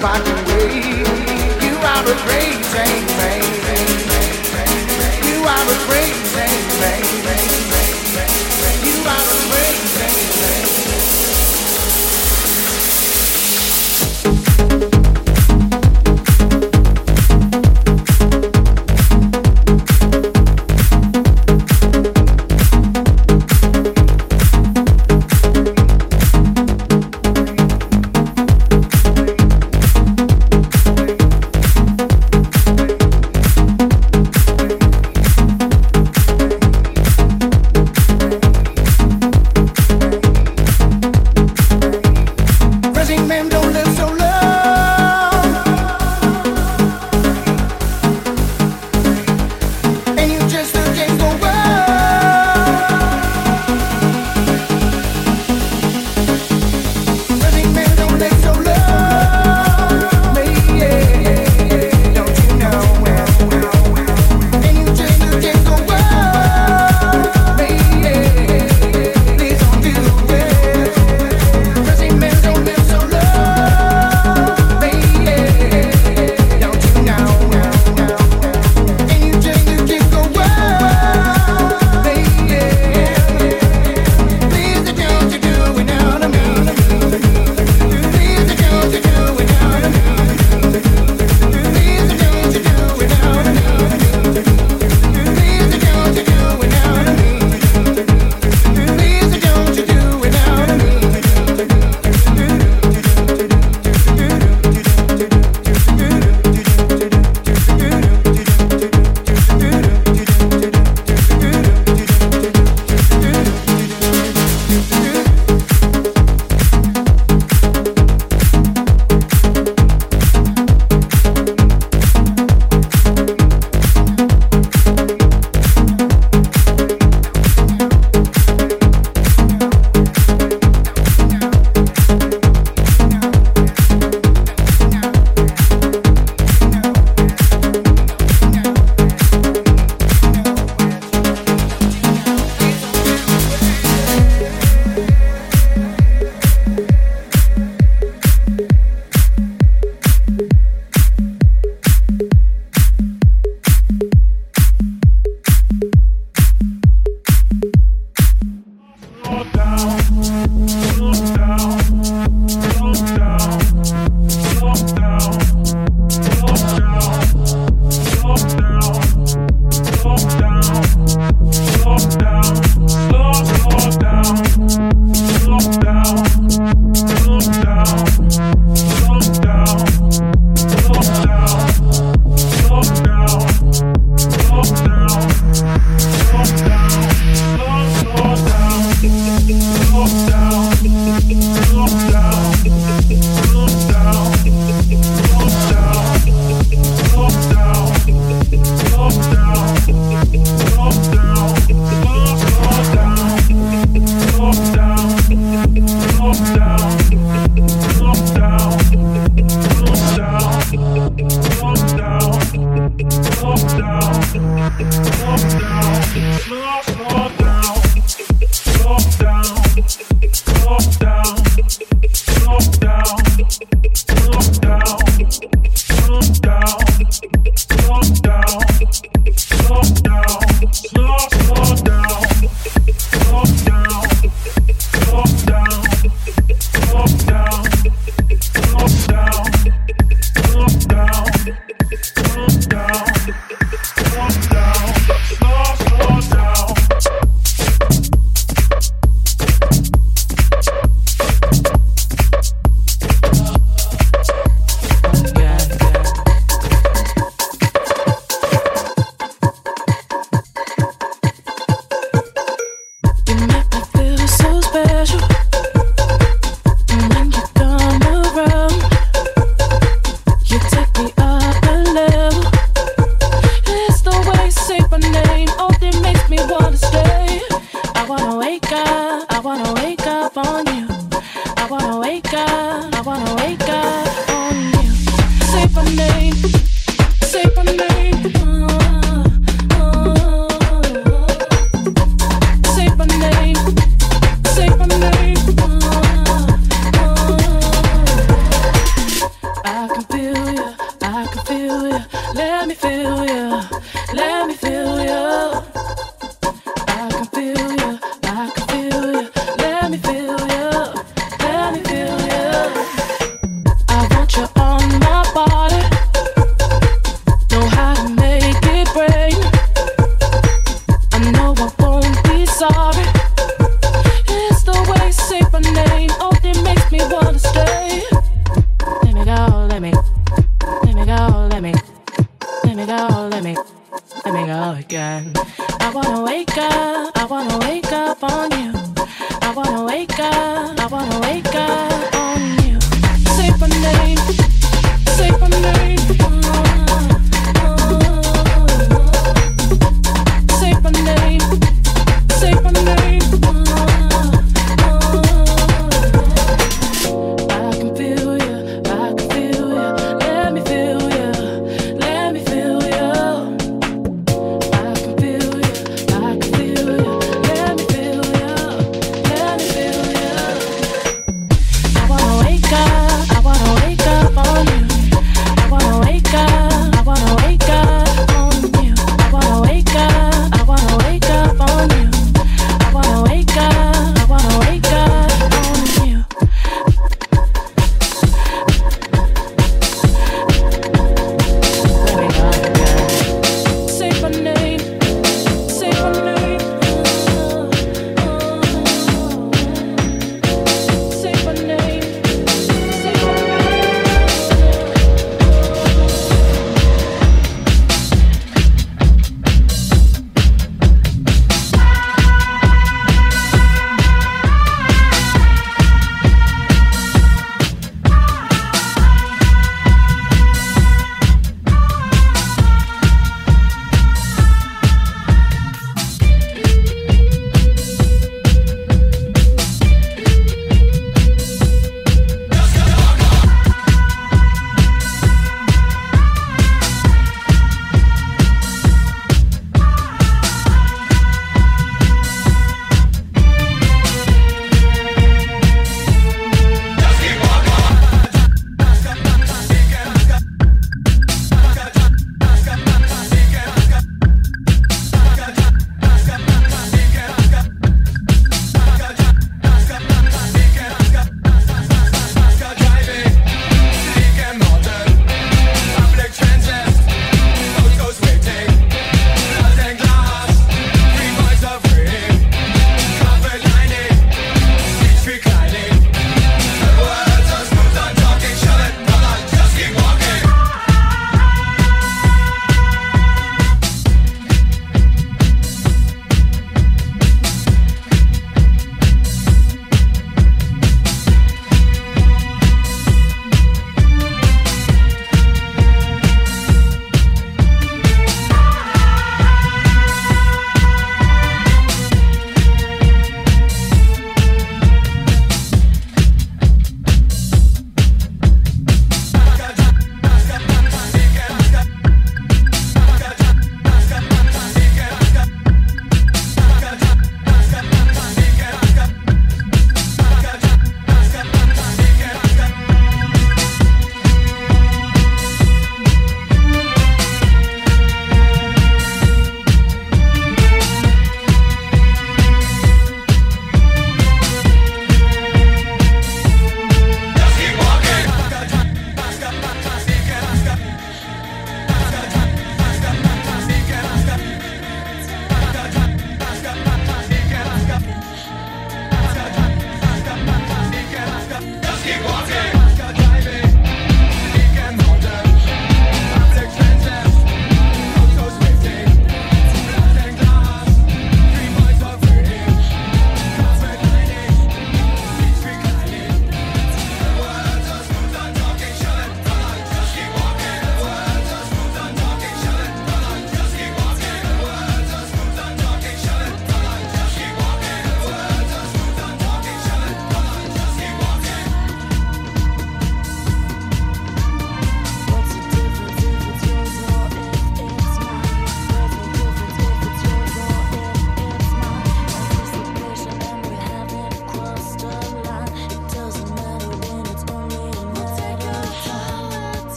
find a way you out of.